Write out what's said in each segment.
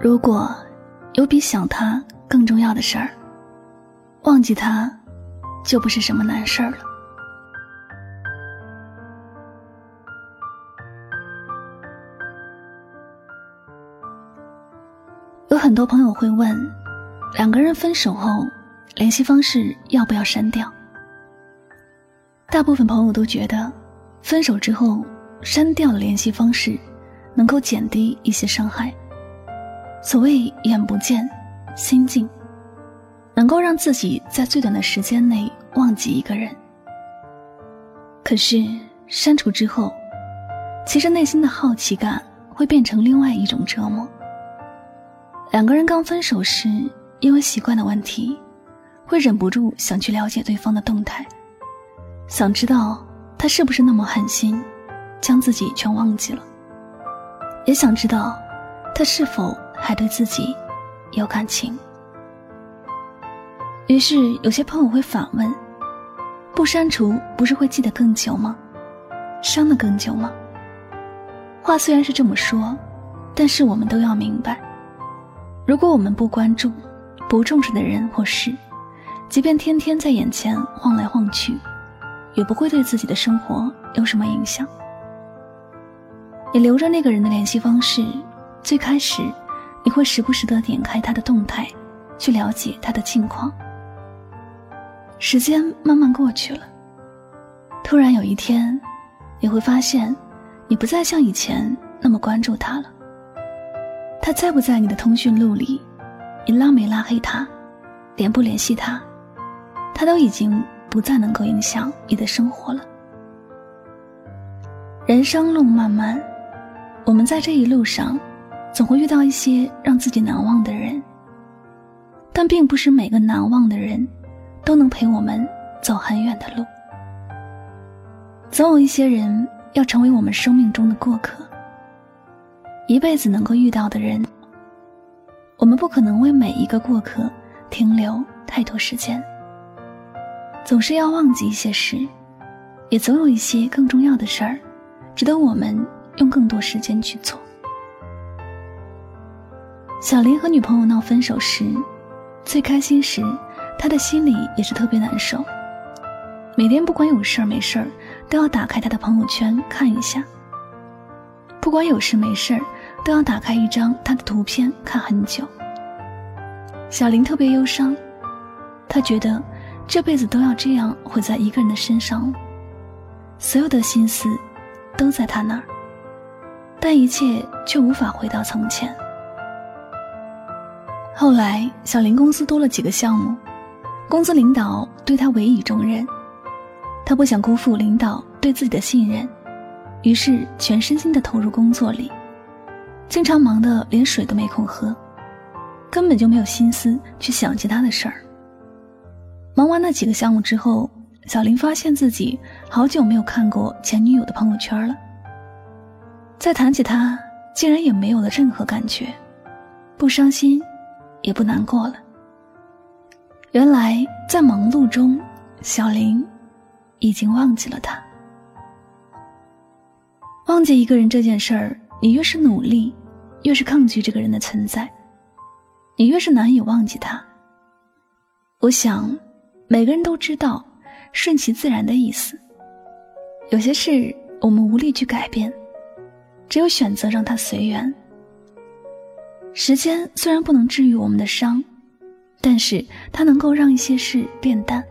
如果有比想他更重要的事儿，忘记他就不是什么难事儿了。有很多朋友会问，两个人分手后，联系方式要不要删掉？大部分朋友都觉得，分手之后删掉联系方式，能够减低一些伤害。所谓眼不见心静，能够让自己在最短的时间内忘记一个人。可是删除之后，其实内心的好奇感会变成另外一种折磨。两个人刚分手时，因为习惯的问题，会忍不住想去了解对方的动态，想知道他是不是那么狠心，将自己全忘记了，也想知道他是否。还对自己有感情，于是有些朋友会反问：不删除不是会记得更久吗？伤得更久吗？话虽然是这么说，但是我们都要明白，如果我们不关注、不重视的人或事，即便天天在眼前晃来晃去，也不会对自己的生活有什么影响。你留着那个人的联系方式，最开始。你会时不时的点开他的动态，去了解他的近况。时间慢慢过去了，突然有一天，你会发现，你不再像以前那么关注他了。他在不在你的通讯录里？你拉没拉黑他？联不联系他？他都已经不再能够影响你的生活了。人生路漫漫，我们在这一路上。总会遇到一些让自己难忘的人，但并不是每个难忘的人，都能陪我们走很远的路。总有一些人要成为我们生命中的过客，一辈子能够遇到的人，我们不可能为每一个过客停留太多时间。总是要忘记一些事，也总有一些更重要的事儿，值得我们用更多时间去做。小林和女朋友闹分手时，最开心时，他的心里也是特别难受。每天不管有事儿没事儿，都要打开他的朋友圈看一下。不管有事没事儿，都要打开一张他的图片看很久。小林特别忧伤，他觉得这辈子都要这样毁在一个人的身上了，所有的心思都在他那儿，但一切却无法回到从前。后来，小林公司多了几个项目，公司领导对他委以重任，他不想辜负领导对自己的信任，于是全身心的投入工作里，经常忙得连水都没空喝，根本就没有心思去想其他的事儿。忙完那几个项目之后，小林发现自己好久没有看过前女友的朋友圈了，再谈起她，竟然也没有了任何感觉，不伤心。也不难过了。原来在忙碌中，小林已经忘记了他。忘记一个人这件事儿，你越是努力，越是抗拒这个人的存在，你越是难以忘记他。我想，每个人都知道“顺其自然”的意思。有些事我们无力去改变，只有选择让它随缘。时间虽然不能治愈我们的伤，但是它能够让一些事变淡。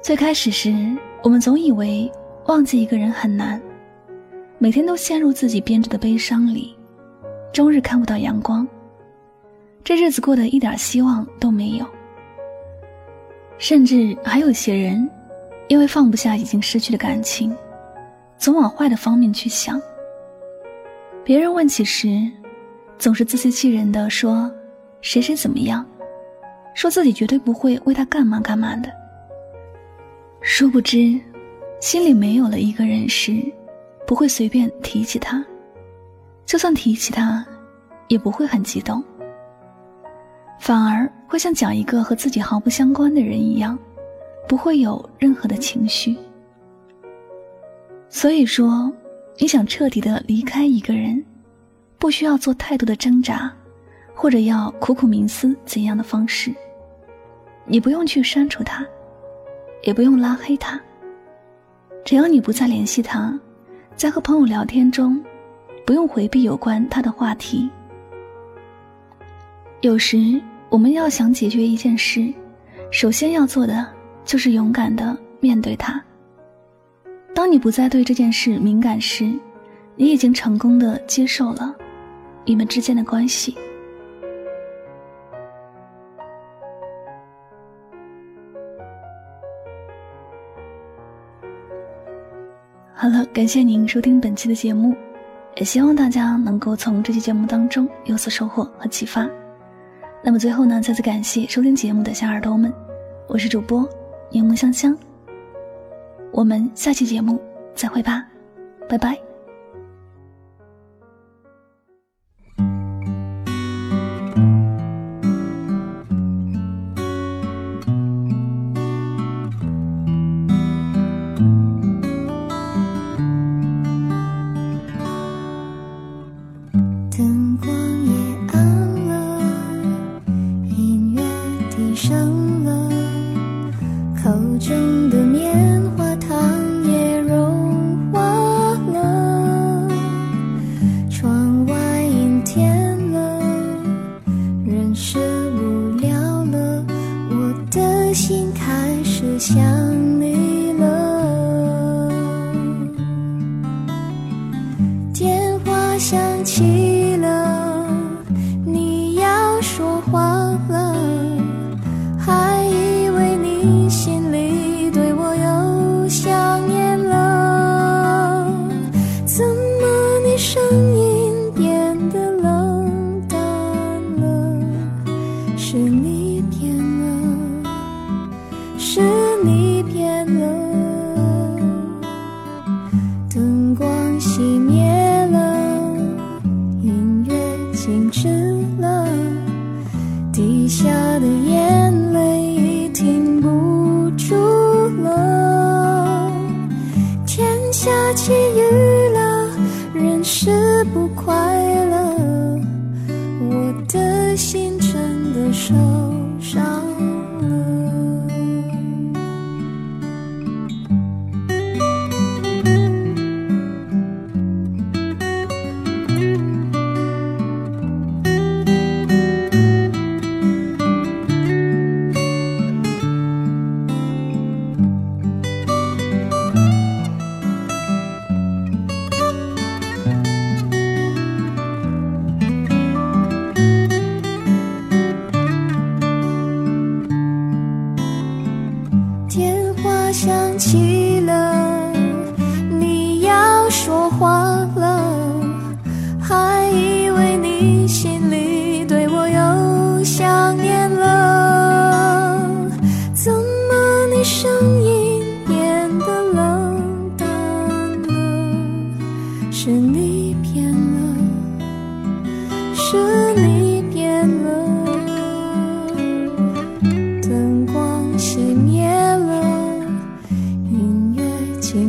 最开始时，我们总以为忘记一个人很难，每天都陷入自己编织的悲伤里，终日看不到阳光，这日子过得一点希望都没有。甚至还有些人，因为放不下已经失去的感情，总往坏的方面去想。别人问起时，总是自欺欺人的说谁谁怎么样，说自己绝对不会为他干嘛干嘛的。殊不知，心里没有了一个人时，不会随便提起他；就算提起他，也不会很激动，反而会像讲一个和自己毫不相关的人一样，不会有任何的情绪。所以说，你想彻底的离开一个人，不需要做太多的挣扎。或者要苦苦冥思怎样的方式？你不用去删除他，也不用拉黑他。只要你不再联系他，在和朋友聊天中，不用回避有关他的话题。有时我们要想解决一件事，首先要做的就是勇敢的面对它。当你不再对这件事敏感时，你已经成功的接受了你们之间的关系。好了，感谢您收听本期的节目，也希望大家能够从这期节目当中有所收获和启发。那么最后呢，再次感谢收听节目的小耳朵们，我是主播柠檬香香，我们下期节目再会吧，拜拜。想起了你要说话了还以为你心里对我又想念了。怎么你声音变得冷淡了？是你 show.